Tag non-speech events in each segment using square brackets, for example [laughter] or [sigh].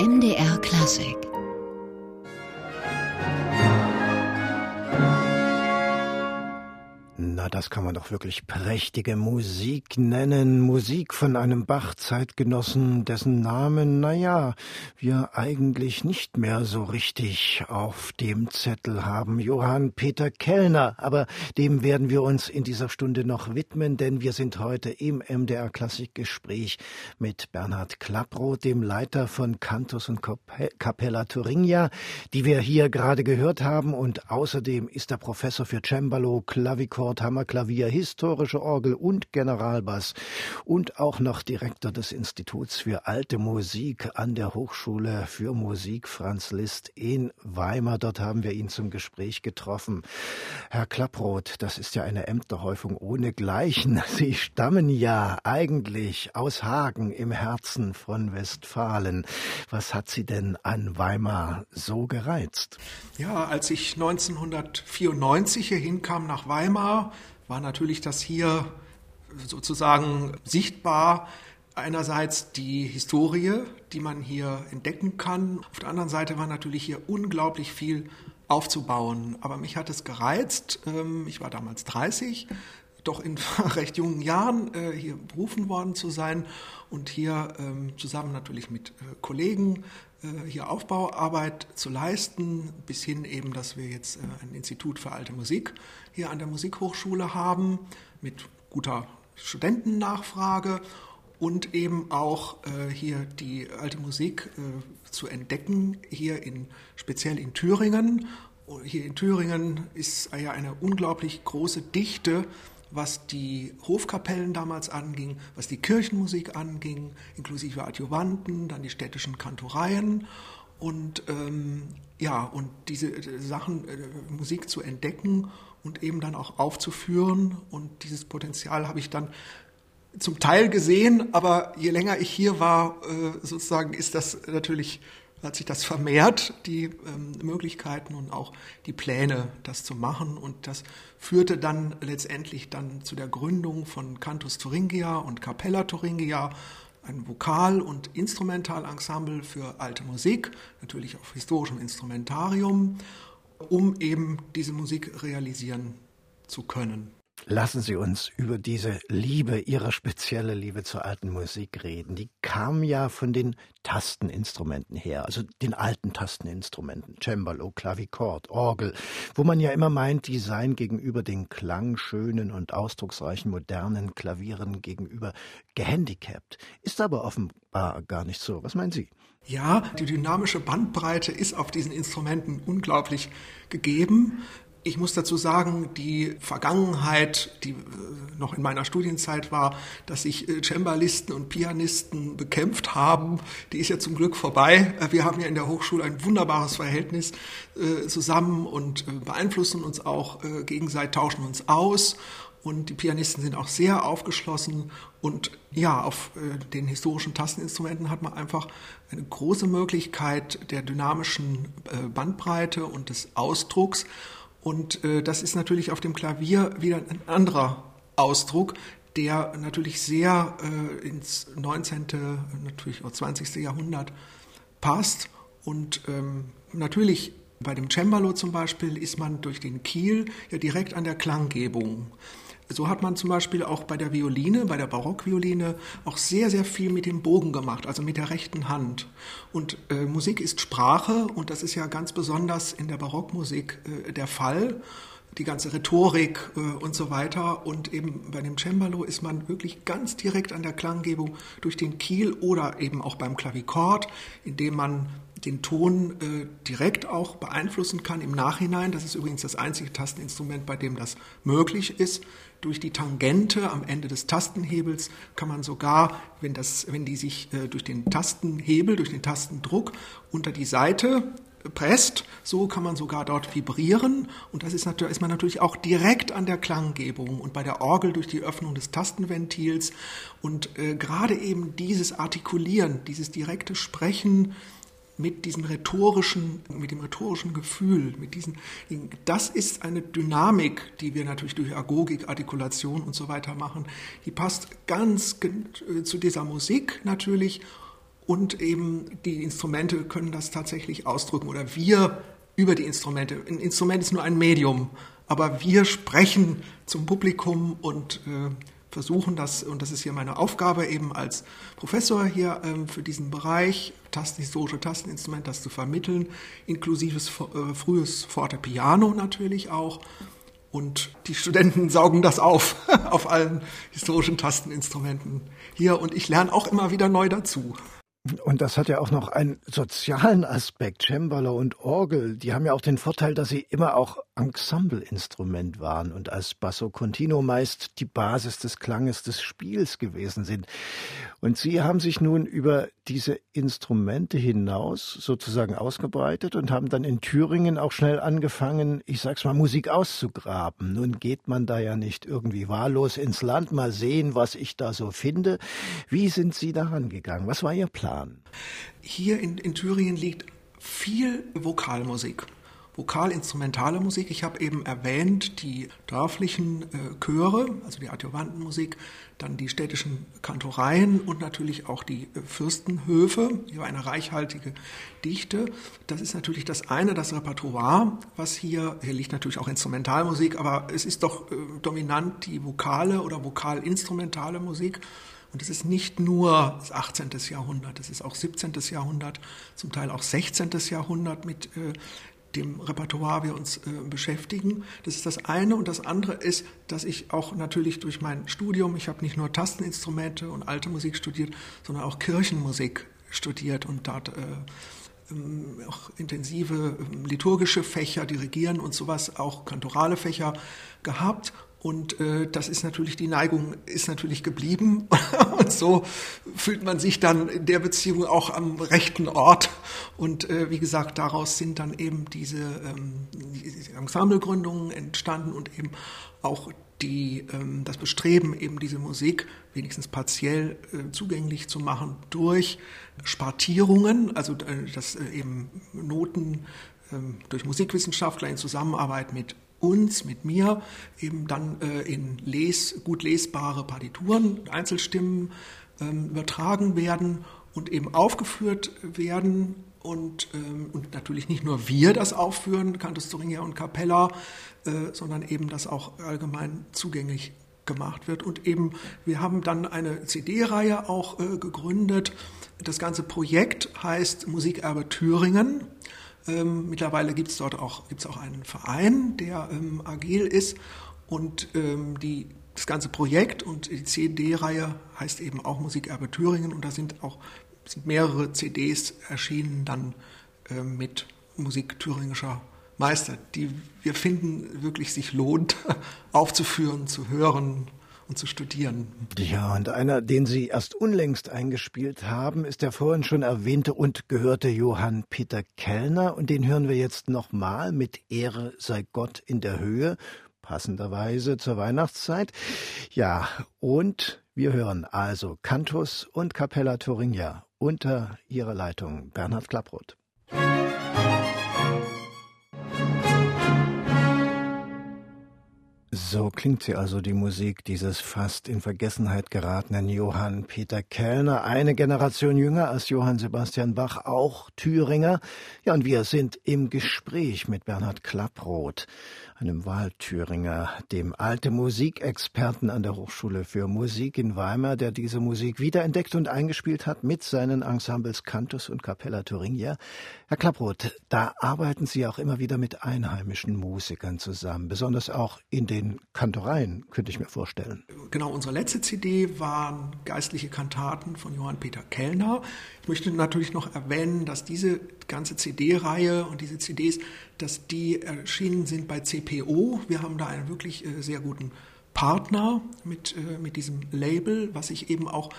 MDR Klassik Na, das kann man doch wirklich prächtige Musik nennen. Musik von einem Bach-Zeitgenossen, dessen Namen, na ja, wir eigentlich nicht mehr so richtig auf dem Zettel haben. Johann Peter Kellner. Aber dem werden wir uns in dieser Stunde noch widmen, denn wir sind heute im MDR Klassikgespräch mit Bernhard Klapproth, dem Leiter von Cantus und Capella Thuringia, die wir hier gerade gehört haben. Und außerdem ist er Professor für Cembalo, Klavichord, Kammerklavier, historische Orgel und Generalbass und auch noch Direktor des Instituts für alte Musik an der Hochschule für Musik Franz Liszt in Weimar. Dort haben wir ihn zum Gespräch getroffen. Herr Klapproth, das ist ja eine Ämterhäufung ohnegleichen. [laughs] Sie stammen ja eigentlich aus Hagen im Herzen von Westfalen. Was hat Sie denn an Weimar so gereizt? Ja, als ich 1994 hier hinkam nach Weimar, war natürlich das hier sozusagen sichtbar. Einerseits die Historie, die man hier entdecken kann. Auf der anderen Seite war natürlich hier unglaublich viel aufzubauen. Aber mich hat es gereizt. Ähm, ich war damals 30, doch in [laughs] recht jungen Jahren äh, hier berufen worden zu sein und hier ähm, zusammen natürlich mit äh, Kollegen hier Aufbauarbeit zu leisten, bis hin eben, dass wir jetzt ein Institut für alte Musik hier an der Musikhochschule haben, mit guter Studentennachfrage und eben auch hier die alte Musik zu entdecken, hier in, speziell in Thüringen. Hier in Thüringen ist ja eine unglaublich große Dichte was die Hofkapellen damals anging, was die Kirchenmusik anging, inklusive Adjuvanten, dann die städtischen Kantoreien. Und ähm, ja und diese äh, Sachen äh, Musik zu entdecken und eben dann auch aufzuführen. Und dieses Potenzial habe ich dann zum Teil gesehen, aber je länger ich hier war, äh, sozusagen ist das natürlich hat sich das vermehrt, die ähm, Möglichkeiten und auch die Pläne, das zu machen. Und das führte dann letztendlich dann zu der Gründung von Cantus Thuringia und Capella Thuringia, ein Vokal- und Instrumentalensemble für alte Musik, natürlich auf historischem Instrumentarium, um eben diese Musik realisieren zu können. Lassen Sie uns über diese Liebe, Ihre spezielle Liebe zur alten Musik reden. Die kam ja von den Tasteninstrumenten her, also den alten Tasteninstrumenten, Cembalo, Klavichord, Orgel, wo man ja immer meint, die seien gegenüber den klangschönen und ausdrucksreichen modernen Klavieren gegenüber gehandicapt. Ist aber offenbar gar nicht so. Was meinen Sie? Ja, die dynamische Bandbreite ist auf diesen Instrumenten unglaublich gegeben. Ich muss dazu sagen, die Vergangenheit, die äh, noch in meiner Studienzeit war, dass sich äh, Cembalisten und Pianisten bekämpft haben, die ist ja zum Glück vorbei. Äh, wir haben ja in der Hochschule ein wunderbares Verhältnis zusammen und beeinflussen uns auch gegenseitig, tauschen uns aus. Und die Pianisten sind auch sehr aufgeschlossen. Und ja, auf den historischen Tasteninstrumenten hat man einfach eine große Möglichkeit der dynamischen Bandbreite und des Ausdrucks. Und äh, das ist natürlich auf dem Klavier wieder ein anderer Ausdruck, der natürlich sehr äh, ins 19., natürlich auch 20. Jahrhundert passt. Und ähm, natürlich bei dem Cembalo zum Beispiel ist man durch den Kiel ja direkt an der Klanggebung. So hat man zum Beispiel auch bei der Violine, bei der Barockvioline, auch sehr, sehr viel mit dem Bogen gemacht, also mit der rechten Hand. Und äh, Musik ist Sprache und das ist ja ganz besonders in der Barockmusik äh, der Fall. Die ganze Rhetorik äh, und so weiter. Und eben bei dem Cembalo ist man wirklich ganz direkt an der Klanggebung durch den Kiel oder eben auch beim Klavichord, indem man den Ton äh, direkt auch beeinflussen kann im Nachhinein. Das ist übrigens das einzige Tasteninstrument, bei dem das möglich ist. Durch die Tangente am Ende des Tastenhebels kann man sogar, wenn, das, wenn die sich äh, durch den Tastenhebel, durch den Tastendruck unter die Seite presst, so kann man sogar dort vibrieren und das ist, natürlich, ist man natürlich auch direkt an der Klanggebung und bei der Orgel durch die Öffnung des Tastenventils und äh, gerade eben dieses Artikulieren, dieses direkte Sprechen, mit diesem rhetorischen, mit dem rhetorischen Gefühl, mit diesen, das ist eine Dynamik, die wir natürlich durch Agogik, Artikulation und so weiter machen. Die passt ganz zu dieser Musik natürlich und eben die Instrumente können das tatsächlich ausdrücken oder wir über die Instrumente. Ein Instrument ist nur ein Medium, aber wir sprechen zum Publikum und äh, versuchen das, und das ist hier meine Aufgabe eben als Professor hier ähm, für diesen Bereich, Tasten, historische Tasteninstrument, das zu vermitteln, inklusives äh, frühes Fortepiano natürlich auch. Und die Studenten [laughs] saugen das auf, [laughs] auf allen historischen Tasteninstrumenten hier. Und ich lerne auch immer wieder neu dazu. Und das hat ja auch noch einen sozialen Aspekt. Cembalo und Orgel, die haben ja auch den Vorteil, dass sie immer auch Ensembleinstrument waren und als Basso Continuo meist die Basis des Klanges des Spiels gewesen sind. Und Sie haben sich nun über diese Instrumente hinaus sozusagen ausgebreitet und haben dann in Thüringen auch schnell angefangen, ich sag's mal, Musik auszugraben. Nun geht man da ja nicht irgendwie wahllos ins Land, mal sehen, was ich da so finde. Wie sind Sie daran gegangen? Was war Ihr Plan? Hier in, in Thüringen liegt viel Vokalmusik. Vokalinstrumentale Musik. Ich habe eben erwähnt die dörflichen äh, Chöre, also die Adjuvantenmusik, dann die städtischen Kantoreien und natürlich auch die äh, Fürstenhöfe. Hier eine reichhaltige Dichte. Das ist natürlich das eine, das Repertoire, was hier, hier liegt natürlich auch Instrumentalmusik, aber es ist doch äh, dominant die vokale oder vokalinstrumentale Musik. Und es ist nicht nur das 18. Jahrhundert, es ist auch 17. Jahrhundert, zum Teil auch 16. Jahrhundert mit äh, dem Repertoire wir uns äh, beschäftigen. Das ist das eine. Und das andere ist, dass ich auch natürlich durch mein Studium, ich habe nicht nur Tasteninstrumente und alte Musik studiert, sondern auch Kirchenmusik studiert und dort äh, ähm, auch intensive ähm, liturgische Fächer, Dirigieren und sowas, auch kantorale Fächer gehabt und äh, das ist natürlich, die Neigung ist natürlich geblieben. [laughs] und so fühlt man sich dann in der Beziehung auch am rechten Ort. Und äh, wie gesagt, daraus sind dann eben diese, ähm, diese Ensemblegründungen entstanden und eben auch die, ähm, das Bestreben, eben diese Musik wenigstens partiell äh, zugänglich zu machen durch Spartierungen, also äh, dass äh, eben Noten ähm, durch Musikwissenschaftler in Zusammenarbeit mit uns, mit mir, eben dann äh, in les, gut lesbare Partituren, Einzelstimmen ähm, übertragen werden und eben aufgeführt werden und, ähm, und natürlich nicht nur wir das aufführen, Cantus Thuringia und Capella, äh, sondern eben das auch allgemein zugänglich gemacht wird. Und eben, wir haben dann eine CD-Reihe auch äh, gegründet. Das ganze Projekt heißt Musikerbe Thüringen. Ähm, mittlerweile gibt es dort auch, gibt's auch einen Verein, der ähm, agil ist und ähm, die, das ganze Projekt und die CD-Reihe heißt eben auch Musikerbe Thüringen und da sind auch sind mehrere CDs erschienen dann äh, mit Musik thüringischer Meister, die wir finden wirklich sich lohnt [laughs] aufzuführen, zu hören und zu studieren. Ja, und einer, den Sie erst unlängst eingespielt haben, ist der vorhin schon erwähnte und gehörte Johann Peter Kellner. Und den hören wir jetzt nochmal mit Ehre sei Gott in der Höhe, passenderweise zur Weihnachtszeit. Ja, und wir hören also Cantus und Capella Thuringia unter ihrer Leitung Bernhard Klapproth. So klingt sie also die Musik dieses fast in Vergessenheit geratenen Johann Peter Kellner, eine Generation jünger als Johann Sebastian Bach, auch Thüringer. Ja, und wir sind im Gespräch mit Bernhard Klapproth einem Wahlthüringer, dem alte Musikexperten an der Hochschule für Musik in Weimar, der diese Musik wiederentdeckt und eingespielt hat mit seinen Ensembles Cantus und Capella Thuringia. Herr Klapproth, da arbeiten Sie auch immer wieder mit einheimischen Musikern zusammen, besonders auch in den Kantoreien, könnte ich mir vorstellen. Genau, unsere letzte CD waren geistliche Kantaten von Johann Peter Kellner. Ich möchte natürlich noch erwähnen, dass diese ganze CD-Reihe und diese CDs, dass die erschienen sind bei CPO. Wir haben da einen wirklich äh, sehr guten Partner mit, äh, mit diesem Label, was sich eben auch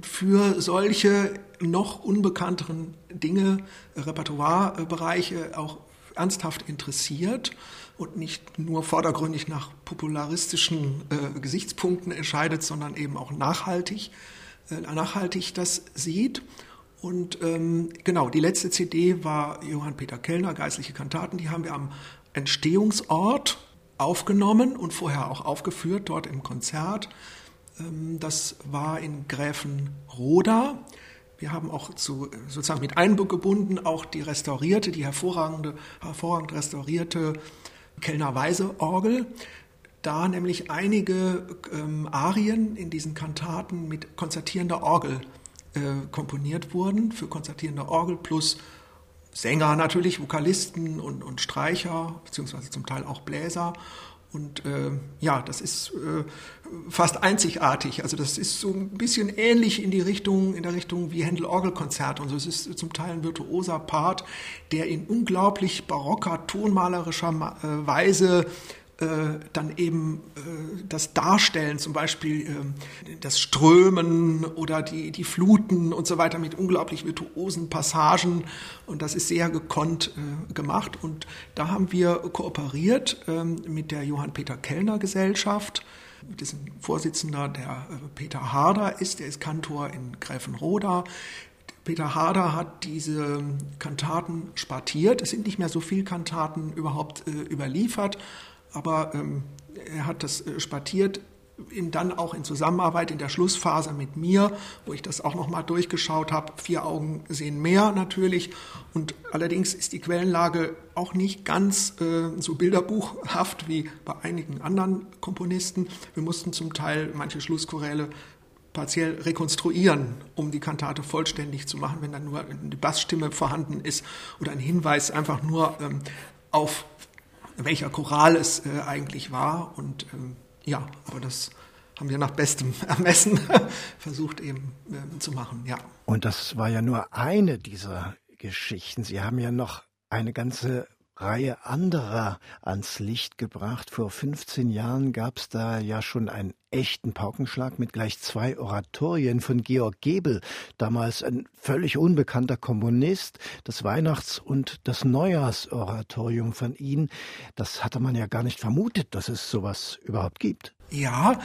für solche noch unbekannteren Dinge, Repertoirebereiche auch ernsthaft interessiert und nicht nur vordergründig nach popularistischen äh, Gesichtspunkten entscheidet, sondern eben auch nachhaltig, äh, nachhaltig das sieht. Und ähm, genau, die letzte CD war Johann Peter Kellner, Geistliche Kantaten. Die haben wir am Entstehungsort aufgenommen und vorher auch aufgeführt, dort im Konzert. Ähm, das war in Gräfenroda. Wir haben auch zu, sozusagen mit eingebunden auch die restaurierte, die hervorragende, hervorragend restaurierte Kellner Weise Orgel. Da nämlich einige ähm, Arien in diesen Kantaten mit konzertierender Orgel äh, komponiert wurden, für konzertierende Orgel plus Sänger natürlich, Vokalisten und, und Streicher, beziehungsweise zum Teil auch Bläser. Und äh, ja, das ist äh, fast einzigartig. Also das ist so ein bisschen ähnlich in die Richtung, in der Richtung wie Händel Orgelkonzert und so. Es ist zum Teil ein virtuoser Part, der in unglaublich barocker, tonmalerischer äh, Weise dann eben äh, das Darstellen, zum Beispiel äh, das Strömen oder die, die Fluten und so weiter mit unglaublich virtuosen Passagen. Und das ist sehr gekonnt äh, gemacht. Und da haben wir kooperiert ähm, mit der Johann Peter Kellner Gesellschaft dessen Vorsitzender der äh, Peter Harder ist, der ist Kantor in Gräfenroda. Peter Harder hat diese Kantaten spartiert. Es sind nicht mehr so viele Kantaten überhaupt äh, überliefert, aber ähm, er hat das äh, spartiert in, dann auch in Zusammenarbeit in der Schlussphase mit mir, wo ich das auch nochmal durchgeschaut habe. Vier Augen sehen mehr natürlich. Und allerdings ist die Quellenlage auch nicht ganz äh, so bilderbuchhaft wie bei einigen anderen Komponisten. Wir mussten zum Teil manche Schlusschoräle partiell rekonstruieren, um die Kantate vollständig zu machen, wenn dann nur eine Bassstimme vorhanden ist oder ein Hinweis einfach nur ähm, auf welcher Choral es äh, eigentlich war. Und ähm, ja, aber das haben wir nach bestem [laughs] Ermessen [laughs] versucht eben äh, zu machen, ja. Und das war ja nur eine dieser Geschichten. Sie haben ja noch eine ganze Reihe anderer ans Licht gebracht. Vor 15 Jahren gab es da ja schon einen echten Paukenschlag mit gleich zwei Oratorien von Georg Gebel, damals ein völlig unbekannter Komponist. Das Weihnachts- und das Neujahrsoratorium von Ihnen, das hatte man ja gar nicht vermutet, dass es sowas überhaupt gibt. Ja,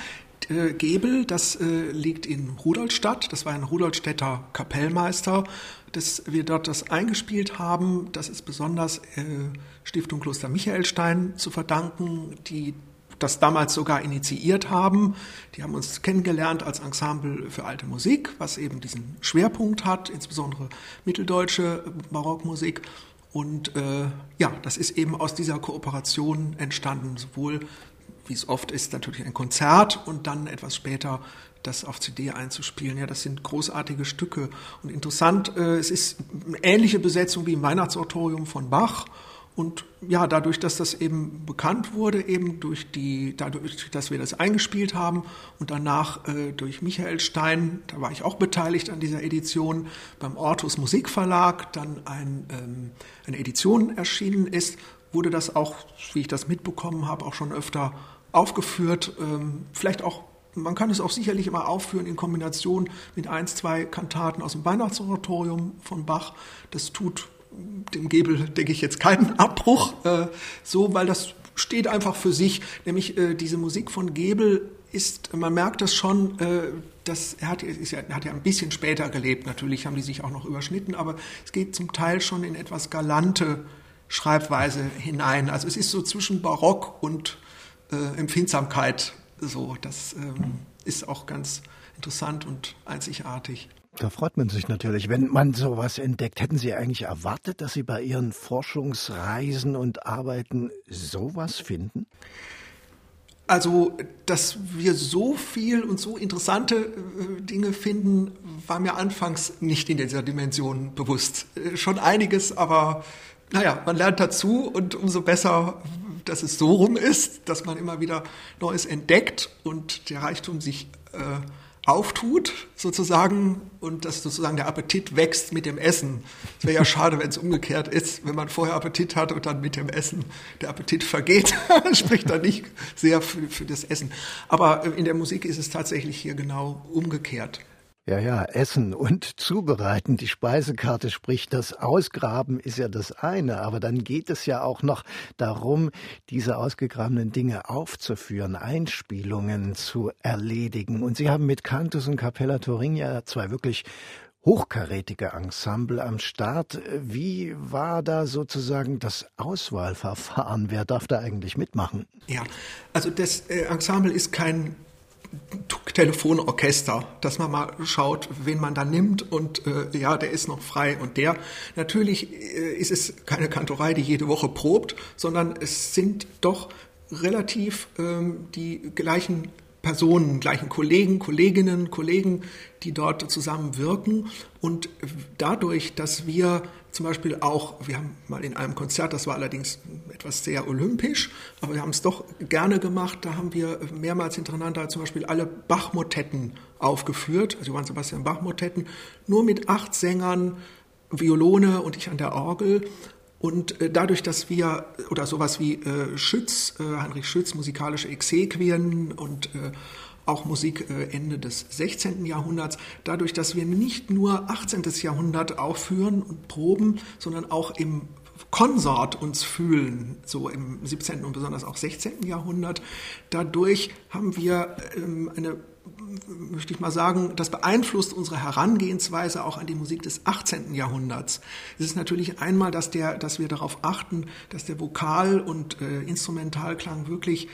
äh, Gebel, das äh, liegt in Rudolstadt. Das war ein Rudolstädter Kapellmeister, dass wir dort das eingespielt haben. Das ist besonders äh, Stiftung Kloster Michaelstein zu verdanken, die das damals sogar initiiert haben. Die haben uns kennengelernt als Ensemble für alte Musik, was eben diesen Schwerpunkt hat, insbesondere mitteldeutsche Barockmusik. Und äh, ja, das ist eben aus dieser Kooperation entstanden, sowohl wie es oft ist, natürlich ein Konzert und dann etwas später das auf CD einzuspielen. Ja, das sind großartige Stücke und interessant. Äh, es ist eine ähnliche Besetzung wie im Weihnachtsoratorium von Bach. Und ja, dadurch, dass das eben bekannt wurde, eben durch die, dadurch, dass wir das eingespielt haben und danach äh, durch Michael Stein, da war ich auch beteiligt an dieser Edition, beim Ortus Musikverlag dann ein, ähm, eine Edition erschienen ist, wurde das auch, wie ich das mitbekommen habe, auch schon öfter aufgeführt, ähm, vielleicht auch man kann es auch sicherlich immer aufführen in Kombination mit ein, zwei Kantaten aus dem Weihnachtsoratorium von Bach. Das tut dem Gebel, denke ich, jetzt keinen [laughs] Abbruch, äh, so, weil das steht einfach für sich. Nämlich äh, diese Musik von Gebel ist, man merkt das schon, äh, er hat, ist ja, hat ja ein bisschen später gelebt. Natürlich haben die sich auch noch überschnitten, aber es geht zum Teil schon in etwas galante Schreibweise hinein. Also es ist so zwischen Barock und äh, Empfindsamkeit. So, das ähm, ist auch ganz interessant und einzigartig. Da freut man sich natürlich, wenn man sowas entdeckt. Hätten Sie eigentlich erwartet, dass Sie bei Ihren Forschungsreisen und Arbeiten sowas finden? Also, dass wir so viel und so interessante äh, Dinge finden, war mir anfangs nicht in dieser Dimension bewusst. Äh, schon einiges, aber naja, man lernt dazu und umso besser dass es so rum ist, dass man immer wieder Neues entdeckt und der Reichtum sich äh, auftut, sozusagen, und dass sozusagen der Appetit wächst mit dem Essen. Es wäre ja [laughs] schade, wenn es umgekehrt ist, wenn man vorher Appetit hat und dann mit dem Essen der Appetit vergeht. [laughs] spricht dann nicht sehr für, für das Essen. Aber in der Musik ist es tatsächlich hier genau umgekehrt. Ja, ja, Essen und Zubereiten. Die Speisekarte spricht das Ausgraben ist ja das eine, aber dann geht es ja auch noch darum, diese ausgegrabenen Dinge aufzuführen, Einspielungen zu erledigen. Und Sie haben mit Cantus und Capella Turingia zwei wirklich hochkarätige Ensemble am Start. Wie war da sozusagen das Auswahlverfahren? Wer darf da eigentlich mitmachen? Ja, also das äh, Ensemble ist kein Telefonorchester, dass man mal schaut, wen man da nimmt und äh, ja, der ist noch frei und der. Natürlich äh, ist es keine Kantorei, die jede Woche probt, sondern es sind doch relativ ähm, die gleichen Personen, gleichen Kollegen, Kolleginnen, Kollegen, die dort zusammen wirken. Und dadurch, dass wir zum Beispiel auch, wir haben mal in einem Konzert, das war allerdings etwas sehr olympisch, aber wir haben es doch gerne gemacht, da haben wir mehrmals hintereinander zum Beispiel alle Bach-Motetten aufgeführt, also Johann Sebastian Bach-Motetten, nur mit acht Sängern, Violone und ich an der Orgel. Und äh, dadurch, dass wir, oder sowas wie äh, Schütz, äh, Heinrich Schütz, musikalische Exequien und auch Musik äh, Ende des 16. Jahrhunderts, dadurch, dass wir nicht nur 18. Jahrhundert aufführen und proben, sondern auch im Konsort uns fühlen, so im 17. und besonders auch 16. Jahrhundert. Dadurch haben wir ähm, eine möchte ich mal sagen, das beeinflusst unsere Herangehensweise auch an die Musik des 18. Jahrhunderts. Es ist natürlich einmal, dass, der, dass wir darauf achten, dass der Vokal- und äh, Instrumentalklang wirklich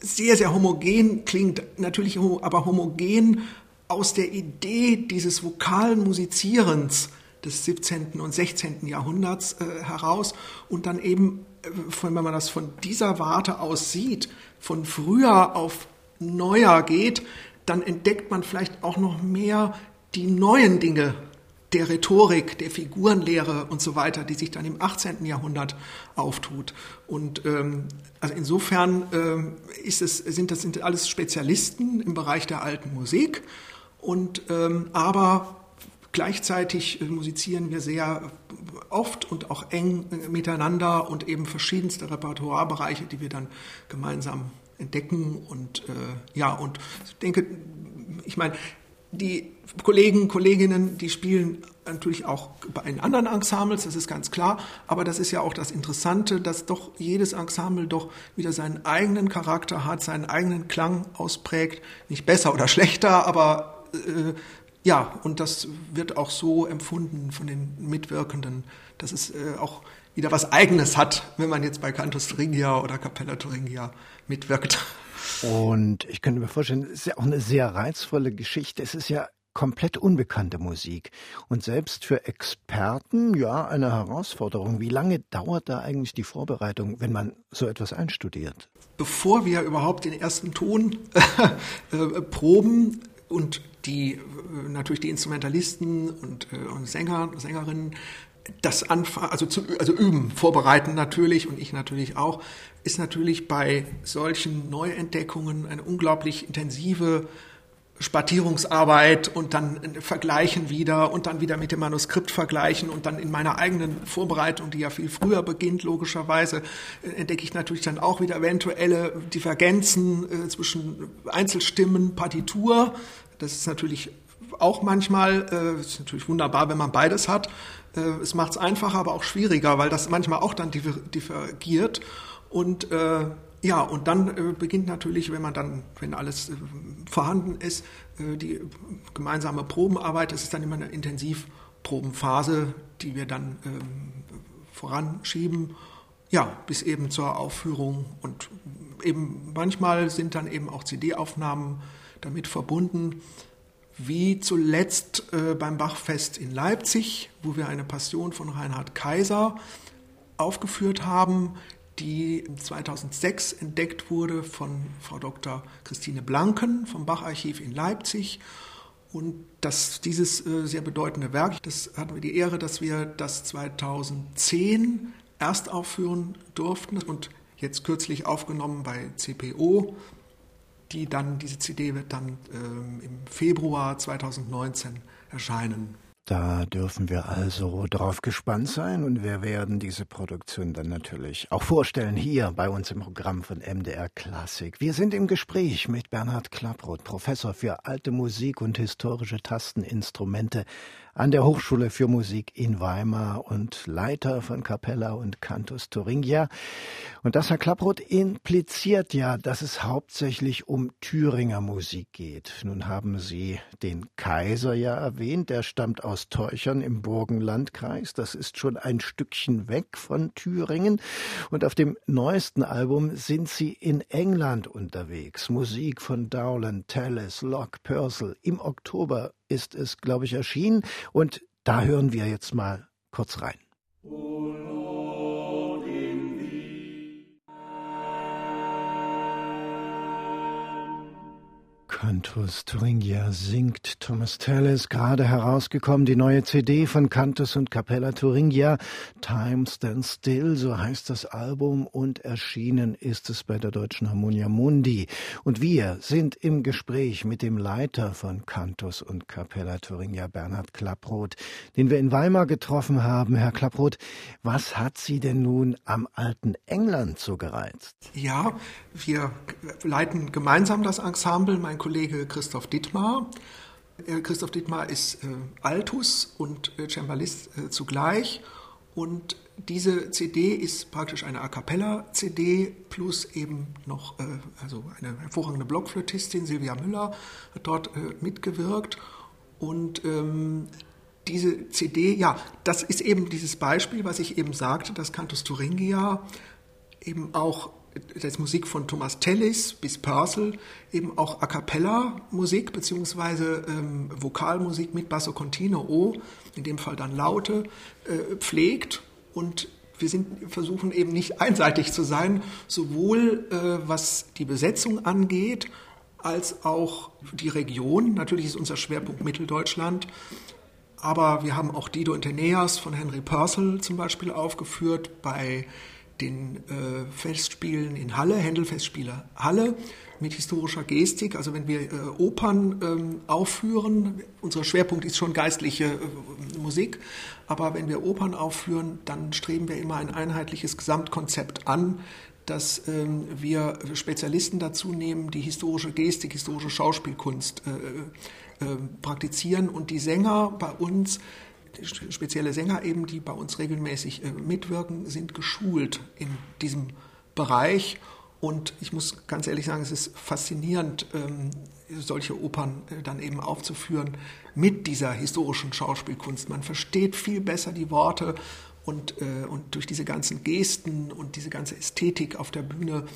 sehr, sehr homogen klingt, natürlich aber homogen aus der Idee dieses vokalen Musizierens des 17. und 16. Jahrhunderts äh, heraus und dann eben, äh, wenn man das von dieser Warte aus sieht, von früher auf neuer geht, dann entdeckt man vielleicht auch noch mehr die neuen Dinge der Rhetorik, der Figurenlehre und so weiter, die sich dann im 18. Jahrhundert auftut. Und ähm, also insofern ähm, ist es, sind das sind alles Spezialisten im Bereich der alten Musik. Und ähm, aber gleichzeitig musizieren wir sehr oft und auch eng miteinander und eben verschiedenste Repertoirebereiche, die wir dann gemeinsam entdecken und äh, ja und ich denke, ich meine, die Kollegen, Kolleginnen, die spielen natürlich auch bei den anderen Ensembles, das ist ganz klar, aber das ist ja auch das Interessante, dass doch jedes Ensemble doch wieder seinen eigenen Charakter hat, seinen eigenen Klang ausprägt, nicht besser oder schlechter, aber äh, ja, und das wird auch so empfunden von den Mitwirkenden, dass es äh, auch wieder was Eigenes hat, wenn man jetzt bei Cantus Thuringia oder Capella Thuringia mitwirkt. Und ich könnte mir vorstellen, es ist ja auch eine sehr reizvolle Geschichte. Es ist ja komplett unbekannte Musik. Und selbst für Experten, ja, eine Herausforderung. Wie lange dauert da eigentlich die Vorbereitung, wenn man so etwas einstudiert? Bevor wir überhaupt den ersten Ton [laughs] äh, proben und die äh, natürlich die Instrumentalisten und, äh, und Sänger, Sängerinnen das Anfangen, also, also üben, vorbereiten natürlich und ich natürlich auch, ist natürlich bei solchen Neuentdeckungen eine unglaublich intensive Spartierungsarbeit und dann vergleichen wieder und dann wieder mit dem Manuskript vergleichen und dann in meiner eigenen Vorbereitung, die ja viel früher beginnt, logischerweise, äh, entdecke ich natürlich dann auch wieder eventuelle Divergenzen äh, zwischen Einzelstimmen, Partitur. Das ist natürlich auch manchmal, äh, ist natürlich wunderbar, wenn man beides hat. Äh, es macht es einfacher, aber auch schwieriger, weil das manchmal auch dann divergiert. Und äh, ja, und dann äh, beginnt natürlich, wenn man dann, wenn alles äh, vorhanden ist, äh, die gemeinsame Probenarbeit. Das ist dann immer eine Intensivprobenphase, die wir dann ähm, voranschieben. Ja, bis eben zur Aufführung. Und eben manchmal sind dann eben auch CD-Aufnahmen damit verbunden wie zuletzt beim Bachfest in Leipzig, wo wir eine Passion von Reinhard Kaiser aufgeführt haben, die 2006 entdeckt wurde von Frau Dr. Christine Blanken vom Bacharchiv in Leipzig. Und das, dieses äh, sehr bedeutende Werk, das hatten wir die Ehre, dass wir das 2010 erst aufführen durften und jetzt kürzlich aufgenommen bei CPO die dann, diese CD wird dann ähm, im Februar 2019 erscheinen. Da dürfen wir also darauf gespannt sein und wir werden diese Produktion dann natürlich auch vorstellen hier bei uns im Programm von MDR Klassik. Wir sind im Gespräch mit Bernhard Klapproth, Professor für alte Musik und historische Tasteninstrumente an der Hochschule für Musik in Weimar und Leiter von Capella und Cantus Thuringia. Und das, Herr Klapproth, impliziert ja, dass es hauptsächlich um Thüringer Musik geht. Nun haben Sie den Kaiser ja erwähnt, der stammt aus Teuchern im Burgenlandkreis. Das ist schon ein Stückchen weg von Thüringen. Und auf dem neuesten Album sind Sie in England unterwegs. Musik von Dowland, Tallis, Locke, Purcell. Im Oktober ist es, glaube ich, erschienen. Und da hören wir jetzt mal kurz rein. Oh. Cantus Thuringia singt Thomas Tallis, gerade herausgekommen, die neue CD von Cantus und Capella Thuringia, Time Stands Still, so heißt das Album und erschienen ist es bei der Deutschen Harmonia Mundi. Und wir sind im Gespräch mit dem Leiter von Cantus und Capella Thuringia, Bernhard Klapproth, den wir in Weimar getroffen haben. Herr Klapproth, was hat Sie denn nun am alten England so gereizt? Ja, wir leiten gemeinsam das Ensemble, mein Kollege Christoph Dittmar. Äh, Christoph Dittmar ist äh, Altus und äh, Cembalist zugleich. Und diese CD ist praktisch eine A cappella-CD plus eben noch also eine hervorragende Blockflötistin, Silvia Müller, hat dort mitgewirkt. Und ähm, diese CD, ja, das ist eben dieses Beispiel, was ich eben sagte, dass Cantus Thuringia eben auch das Musik von Thomas Tellis bis Purcell, eben auch A cappella Musik beziehungsweise ähm, Vokalmusik mit Basso Continuo, in dem Fall dann Laute, äh, pflegt und wir sind, versuchen eben nicht einseitig zu sein, sowohl äh, was die Besetzung angeht, als auch die Region. Natürlich ist unser Schwerpunkt Mitteldeutschland, aber wir haben auch Dido und Aeneas von Henry Purcell zum Beispiel aufgeführt bei den äh, Festspielen in Halle, Händelfestspiele Halle mit historischer Gestik. Also wenn wir äh, Opern ähm, aufführen, unser Schwerpunkt ist schon geistliche äh, Musik, aber wenn wir Opern aufführen, dann streben wir immer ein einheitliches Gesamtkonzept an, dass ähm, wir Spezialisten dazu nehmen, die historische Gestik, historische Schauspielkunst äh, äh, praktizieren und die Sänger bei uns spezielle Sänger eben, die bei uns regelmäßig äh, mitwirken, sind geschult in diesem Bereich. Und ich muss ganz ehrlich sagen, es ist faszinierend, ähm, solche Opern äh, dann eben aufzuführen mit dieser historischen Schauspielkunst. Man versteht viel besser die Worte und, äh, und durch diese ganzen Gesten und diese ganze Ästhetik auf der Bühne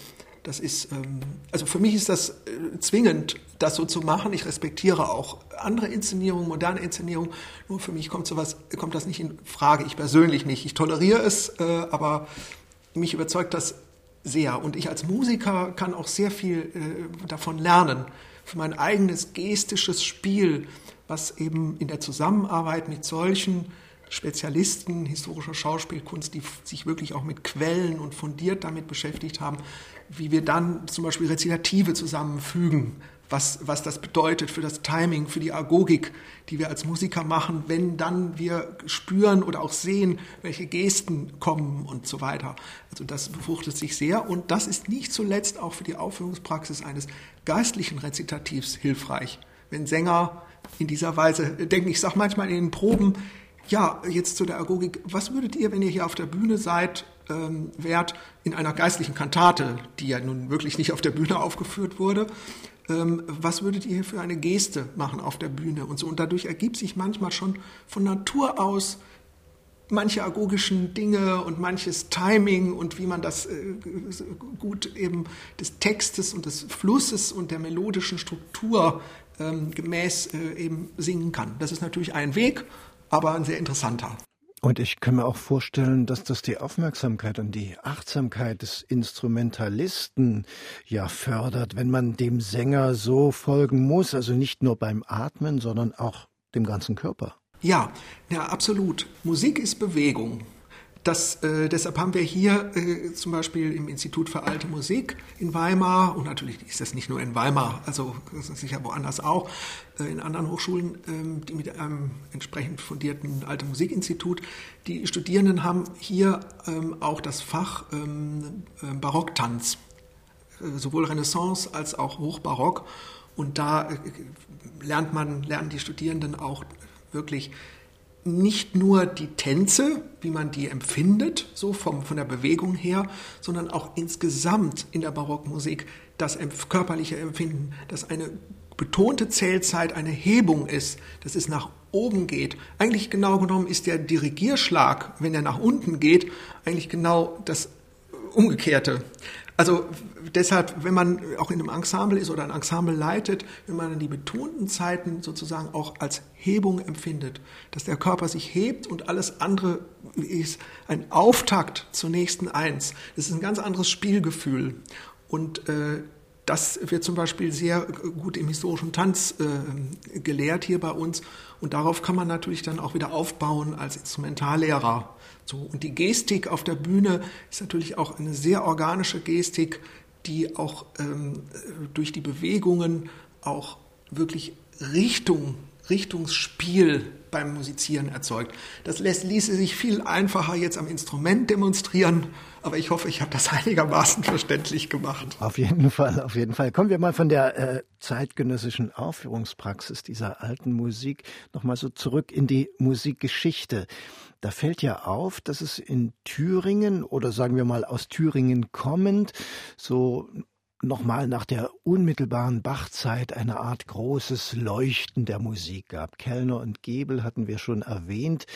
das ist, ähm, also für mich ist das äh, zwingend, das so zu machen. Ich respektiere auch andere Inszenierungen, moderne Inszenierungen. Nur für mich kommt sowas, kommt das nicht in Frage. Ich persönlich nicht. Ich toleriere es, äh, aber mich überzeugt das sehr. Und ich als Musiker kann auch sehr viel äh, davon lernen. Für mein eigenes gestisches Spiel, was eben in der Zusammenarbeit mit solchen Spezialisten historischer Schauspielkunst, die sich wirklich auch mit Quellen und fundiert damit beschäftigt haben, wie wir dann zum Beispiel Rezitative zusammenfügen, was, was das bedeutet für das Timing, für die Agogik, die wir als Musiker machen, wenn dann wir spüren oder auch sehen, welche Gesten kommen und so weiter. Also das befruchtet sich sehr und das ist nicht zuletzt auch für die Aufführungspraxis eines geistlichen Rezitativs hilfreich. Wenn Sänger in dieser Weise denken, ich sage manchmal in den Proben, ja, jetzt zu der Agogik, was würdet ihr, wenn ihr hier auf der Bühne seid, ähm, Wert in einer geistlichen Kantate, die ja nun wirklich nicht auf der Bühne aufgeführt wurde. Ähm, was würdet ihr für eine Geste machen auf der Bühne und so? Und dadurch ergibt sich manchmal schon von Natur aus manche agogischen Dinge und manches Timing und wie man das äh, gut eben des Textes und des Flusses und der melodischen Struktur ähm, gemäß äh, eben singen kann. Das ist natürlich ein Weg, aber ein sehr interessanter. Und ich kann mir auch vorstellen, dass das die Aufmerksamkeit und die Achtsamkeit des Instrumentalisten ja fördert, wenn man dem Sänger so folgen muss, also nicht nur beim Atmen, sondern auch dem ganzen Körper. Ja, ja, absolut. Musik ist Bewegung. Das, äh, deshalb haben wir hier äh, zum Beispiel im Institut für Alte Musik in Weimar, und natürlich ist das nicht nur in Weimar, also sicher woanders auch, äh, in anderen Hochschulen, ähm, die mit einem entsprechend fundierten Alte Musikinstitut, die Studierenden haben hier ähm, auch das Fach ähm, äh, Barocktanz, äh, sowohl Renaissance als auch Hochbarock. Und da äh, lernt man, lernen die Studierenden auch wirklich nicht nur die Tänze, wie man die empfindet, so vom, von der Bewegung her, sondern auch insgesamt in der Barockmusik das körperliche Empfinden, dass eine betonte Zählzeit eine Hebung ist, dass es nach oben geht. Eigentlich genau genommen ist der Dirigierschlag, wenn er nach unten geht, eigentlich genau das Umgekehrte. Also deshalb, wenn man auch in einem Ensemble ist oder ein Ensemble leitet, wenn man dann die betonten Zeiten sozusagen auch als Hebung empfindet, dass der Körper sich hebt und alles andere ist ein Auftakt zur nächsten Eins. Das ist ein ganz anderes Spielgefühl. Und äh, das wird zum Beispiel sehr gut im historischen Tanz äh, gelehrt hier bei uns. Und darauf kann man natürlich dann auch wieder aufbauen als Instrumentallehrer. So, und die Gestik auf der Bühne ist natürlich auch eine sehr organische Gestik, die auch ähm, durch die Bewegungen auch wirklich Richtung Richtungsspiel beim Musizieren erzeugt. Das lässt, ließe sich viel einfacher jetzt am Instrument demonstrieren, aber ich hoffe, ich habe das [laughs] einigermaßen verständlich gemacht. Auf jeden Fall, auf jeden Fall. Kommen wir mal von der äh, zeitgenössischen Aufführungspraxis dieser alten Musik nochmal so zurück in die Musikgeschichte. Da fällt ja auf, dass es in Thüringen oder sagen wir mal aus Thüringen kommend so nochmal nach der unmittelbaren Bachzeit eine Art großes Leuchten der Musik gab. Kellner und Gebel hatten wir schon erwähnt.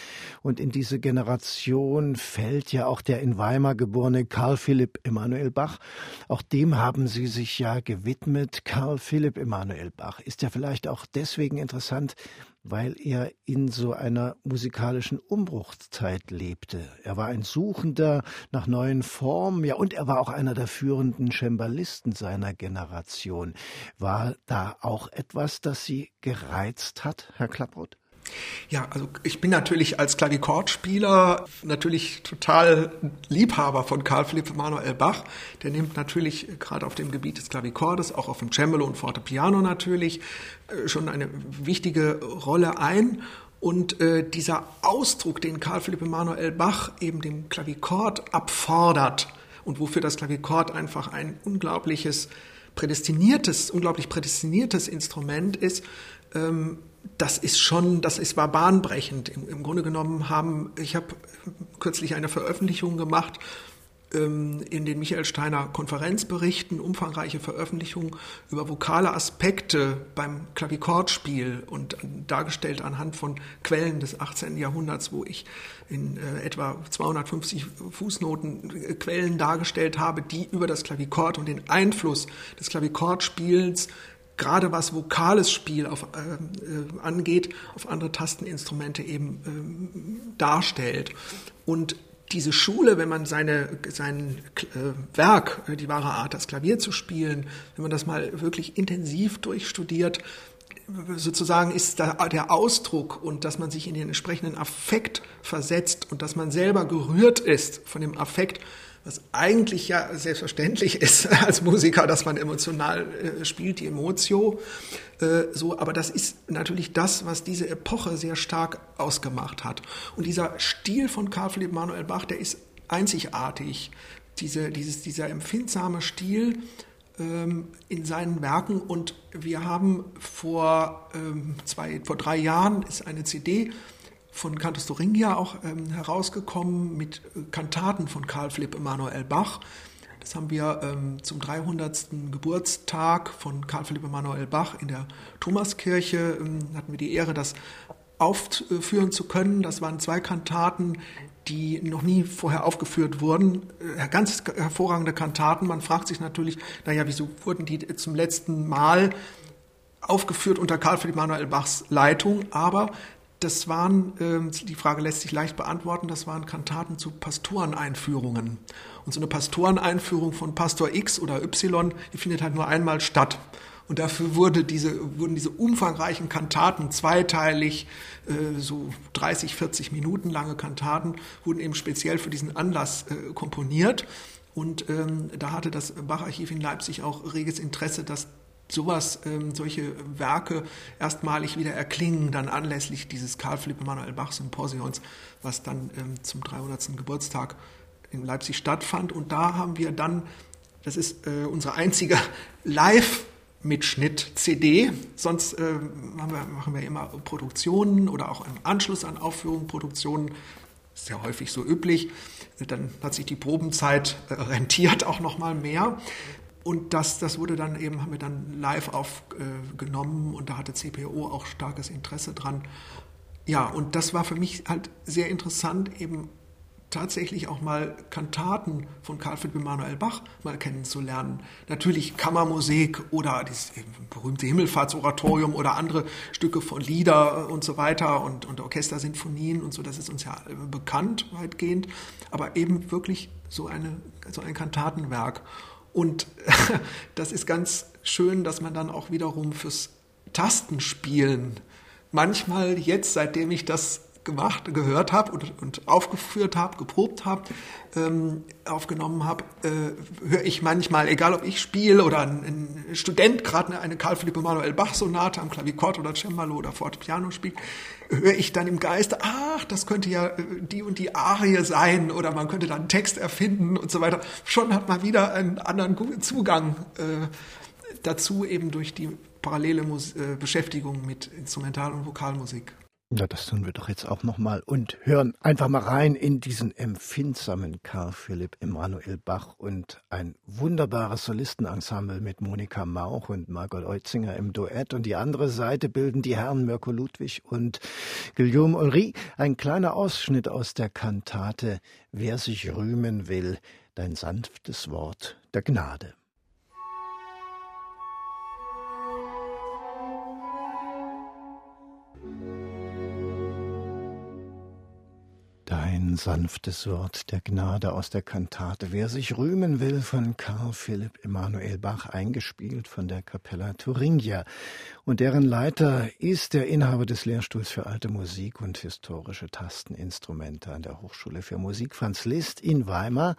Und in diese Generation fällt ja auch der in Weimar geborene Karl Philipp Emanuel Bach. Auch dem haben Sie sich ja gewidmet. Karl Philipp Emanuel Bach ist ja vielleicht auch deswegen interessant, weil er in so einer musikalischen Umbruchszeit lebte. Er war ein Suchender nach neuen Formen, ja, und er war auch einer der führenden Cembalisten seiner Generation. War da auch etwas, das Sie gereizt hat, Herr Klapproth? Ja, also ich bin natürlich als Klavikordspieler natürlich total Liebhaber von Karl Philipp Emanuel Bach. Der nimmt natürlich gerade auf dem Gebiet des Klavikordes, auch auf dem Cembalo und Fortepiano natürlich, äh, schon eine wichtige Rolle ein. Und äh, dieser Ausdruck, den Karl Philipp Emanuel Bach eben dem Klavikord abfordert und wofür das Klavikord einfach ein unglaubliches prädestiniertes, unglaublich prädestiniertes Instrument ist, ähm, das ist schon, das ist war bahnbrechend. Im, Im, Grunde genommen haben, ich habe kürzlich eine Veröffentlichung gemacht ähm, in den Michael Steiner Konferenzberichten, umfangreiche Veröffentlichung über vokale Aspekte beim Klavikordspiel und dargestellt anhand von Quellen des 18. Jahrhunderts, wo ich in äh, etwa 250 Fußnoten äh, Quellen dargestellt habe, die über das Klavikord und den Einfluss des Klavikordspiels gerade was vokales Spiel auf, äh, äh, angeht, auf andere Tasteninstrumente eben äh, darstellt. Und diese Schule, wenn man seine, sein äh, Werk, äh, die wahre Art, das Klavier zu spielen, wenn man das mal wirklich intensiv durchstudiert, sozusagen ist da der Ausdruck und dass man sich in den entsprechenden Affekt versetzt und dass man selber gerührt ist von dem Affekt, was eigentlich ja selbstverständlich ist [laughs] als Musiker, dass man emotional äh, spielt, die Emotio. Äh, so, aber das ist natürlich das, was diese Epoche sehr stark ausgemacht hat. Und dieser Stil von Karl Philipp Manuel Bach, der ist einzigartig. Diese, dieses, dieser empfindsame Stil ähm, in seinen Werken. Und wir haben vor, ähm, zwei, vor drei Jahren ist eine CD von Cantus Thuringia auch ähm, herausgekommen mit äh, Kantaten von Karl Philipp Emanuel Bach. Das haben wir ähm, zum 300. Geburtstag von Karl Philipp Emanuel Bach in der Thomaskirche, ähm, hatten wir die Ehre, das aufführen zu können. Das waren zwei Kantaten, die noch nie vorher aufgeführt wurden. Äh, ganz hervorragende Kantaten. Man fragt sich natürlich, naja, wieso wurden die zum letzten Mal aufgeführt unter Karl Philipp Emanuel Bachs Leitung? Aber das waren, ähm, die Frage lässt sich leicht beantworten, das waren Kantaten zu Pastoreneinführungen. Und so eine Pastoreneinführung von Pastor X oder Y, die findet halt nur einmal statt. Und dafür wurde diese, wurden diese umfangreichen Kantaten zweiteilig, äh, so 30, 40 Minuten lange Kantaten, wurden eben speziell für diesen Anlass äh, komponiert. Und ähm, da hatte das Bacharchiv in Leipzig auch reges Interesse, dass sowas, ähm, solche Werke erstmalig wieder erklingen, dann anlässlich dieses Karl Philipp Emanuel Bach Symposions, was dann ähm, zum 300. Geburtstag in Leipzig stattfand. Und da haben wir dann, das ist äh, unsere einzige [laughs] Live- Mitschnitt CD. Sonst äh, machen, wir, machen wir immer Produktionen oder auch im Anschluss an Aufführungen Produktionen. Ist ja häufig so üblich. Dann hat sich die Probenzeit [laughs] rentiert auch noch mal mehr. Und das, das wurde dann eben, haben wir dann live aufgenommen äh, und da hatte CPO auch starkes Interesse dran. Ja, und das war für mich halt sehr interessant, eben tatsächlich auch mal Kantaten von Karl Philipp Emanuel Bach mal kennenzulernen. Natürlich Kammermusik oder das berühmte Himmelfahrtsoratorium oder andere Stücke von Lieder und so weiter und, und Orchestersinfonien und so, das ist uns ja bekannt weitgehend, aber eben wirklich so, eine, so ein Kantatenwerk. Und [laughs] das ist ganz schön, dass man dann auch wiederum fürs Tastenspielen manchmal jetzt, seitdem ich das gemacht, gehört habe und, und aufgeführt habe, geprobt habe, ähm, aufgenommen habe, äh, höre ich manchmal, egal ob ich spiele oder ein, ein Student gerade eine, eine Karl Philipp Emanuel Bach Sonate am Klavichord oder Cembalo oder Fortepiano spielt, höre ich dann im Geiste, ach, das könnte ja äh, die und die Arie sein oder man könnte dann einen Text erfinden und so weiter. Schon hat man wieder einen anderen Zugang äh, dazu eben durch die parallele Mus äh, Beschäftigung mit Instrumental- und Vokalmusik. Ja, das tun wir doch jetzt auch nochmal und hören einfach mal rein in diesen empfindsamen Karl Philipp Emanuel Bach und ein wunderbares Solistenensemble mit Monika Mauch und Margot Eutzinger im Duett und die andere Seite bilden die Herren Mirko Ludwig und Guillaume Ulry. Ein kleiner Ausschnitt aus der Kantate Wer sich rühmen will, dein sanftes Wort der Gnade. Dein sanftes Wort der Gnade aus der Kantate Wer sich rühmen will von Karl Philipp Emanuel Bach eingespielt von der Capella Thuringia und deren Leiter ist der Inhaber des Lehrstuhls für alte Musik und historische Tasteninstrumente an der Hochschule für Musik Franz Liszt in Weimar,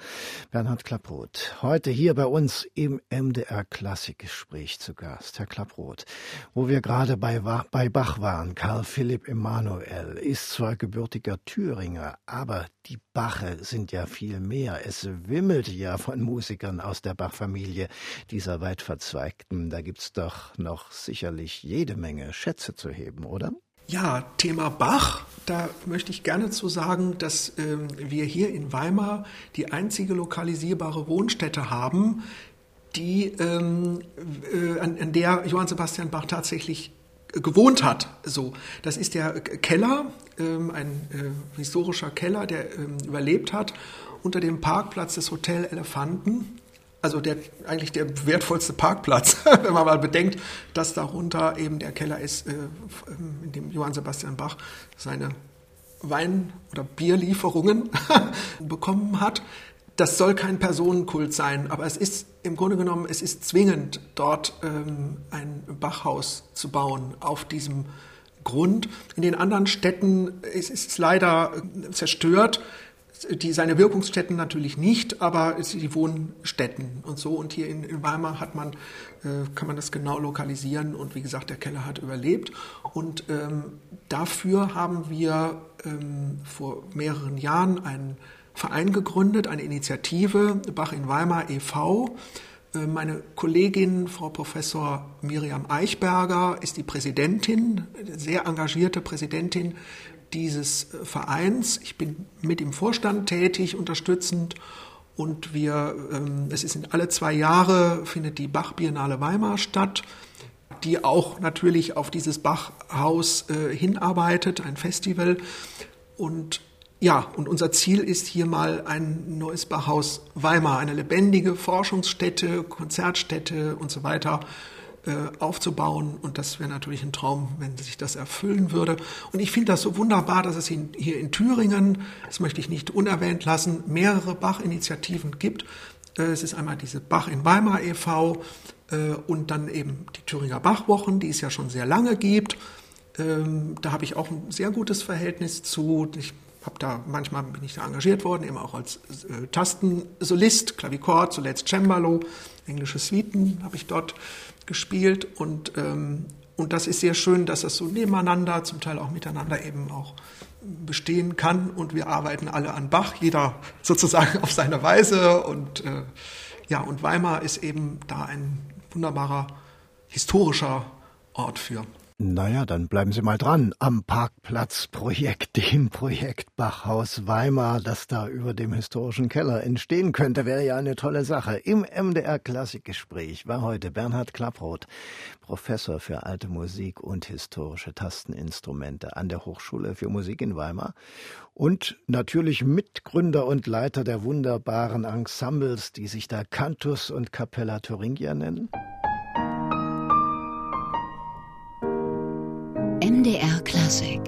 Bernhard Klapproth. Heute hier bei uns im MDR Klassikgespräch zu Gast. Herr Klapproth, wo wir gerade bei, bei Bach waren, Karl Philipp Emanuel ist zwar gebürtiger Thüringer, aber die Bache sind ja viel mehr. Es wimmelt ja von Musikern aus der Bach-Familie, dieser weit verzweigten. Da gibt's doch noch sicherlich jede Menge Schätze zu heben, oder? Ja, Thema Bach, da möchte ich gerne zu sagen, dass ähm, wir hier in Weimar die einzige lokalisierbare Wohnstätte haben, die, ähm, äh, an, an der Johann Sebastian Bach tatsächlich gewohnt hat. So, das ist der Keller, ähm, ein äh, historischer Keller, der ähm, überlebt hat unter dem Parkplatz des Hotel Elefanten. Also der eigentlich der wertvollste Parkplatz, [laughs] wenn man mal bedenkt, dass darunter eben der Keller ist, äh, in dem Johann Sebastian Bach seine Wein- oder Bierlieferungen [laughs] bekommen hat das soll kein Personenkult sein, aber es ist im Grunde genommen, es ist zwingend, dort ähm, ein Bachhaus zu bauen auf diesem Grund. In den anderen Städten ist es leider äh, zerstört. Die, seine Wirkungsstätten natürlich nicht, aber die Wohnstätten und so. Und hier in, in Weimar hat man, äh, kann man das genau lokalisieren. Und wie gesagt, der Keller hat überlebt. Und ähm, dafür haben wir ähm, vor mehreren Jahren einen Verein gegründet, eine Initiative, Bach in Weimar e.V. Äh, meine Kollegin, Frau Professor Miriam Eichberger, ist die Präsidentin, sehr engagierte Präsidentin dieses äh, Vereins. Ich bin mit im Vorstand tätig, unterstützend. Und wir, ähm, es ist in alle zwei Jahre findet die Bach Biennale Weimar statt, die auch natürlich auf dieses Bachhaus äh, hinarbeitet, ein Festival. Und ja, und unser Ziel ist hier mal ein neues Bachhaus Weimar, eine lebendige Forschungsstätte, Konzertstätte und so weiter äh, aufzubauen. Und das wäre natürlich ein Traum, wenn sich das erfüllen würde. Und ich finde das so wunderbar, dass es hier in Thüringen, das möchte ich nicht unerwähnt lassen, mehrere Bach-Initiativen gibt. Äh, es ist einmal diese Bach in Weimar e.V. Äh, und dann eben die Thüringer Bachwochen, die es ja schon sehr lange gibt. Ähm, da habe ich auch ein sehr gutes Verhältnis zu. Ich habe da manchmal bin ich da engagiert worden, eben auch als äh, Tastensolist, Klavichord, zuletzt Cembalo, englische Suiten habe ich dort gespielt und ähm, und das ist sehr schön, dass das so nebeneinander, zum Teil auch miteinander eben auch bestehen kann und wir arbeiten alle an Bach, jeder [laughs] sozusagen auf seine Weise und äh, ja und Weimar ist eben da ein wunderbarer historischer Ort für. Naja, dann bleiben Sie mal dran am Parkplatzprojekt, dem Projekt Bachhaus Weimar, das da über dem historischen Keller entstehen könnte, wäre ja eine tolle Sache. Im MDR Klassikgespräch war heute Bernhard Klapproth, Professor für alte Musik und historische Tasteninstrumente an der Hochschule für Musik in Weimar und natürlich Mitgründer und Leiter der wunderbaren Ensembles, die sich da Cantus und Capella Thuringia nennen. MDR Klassik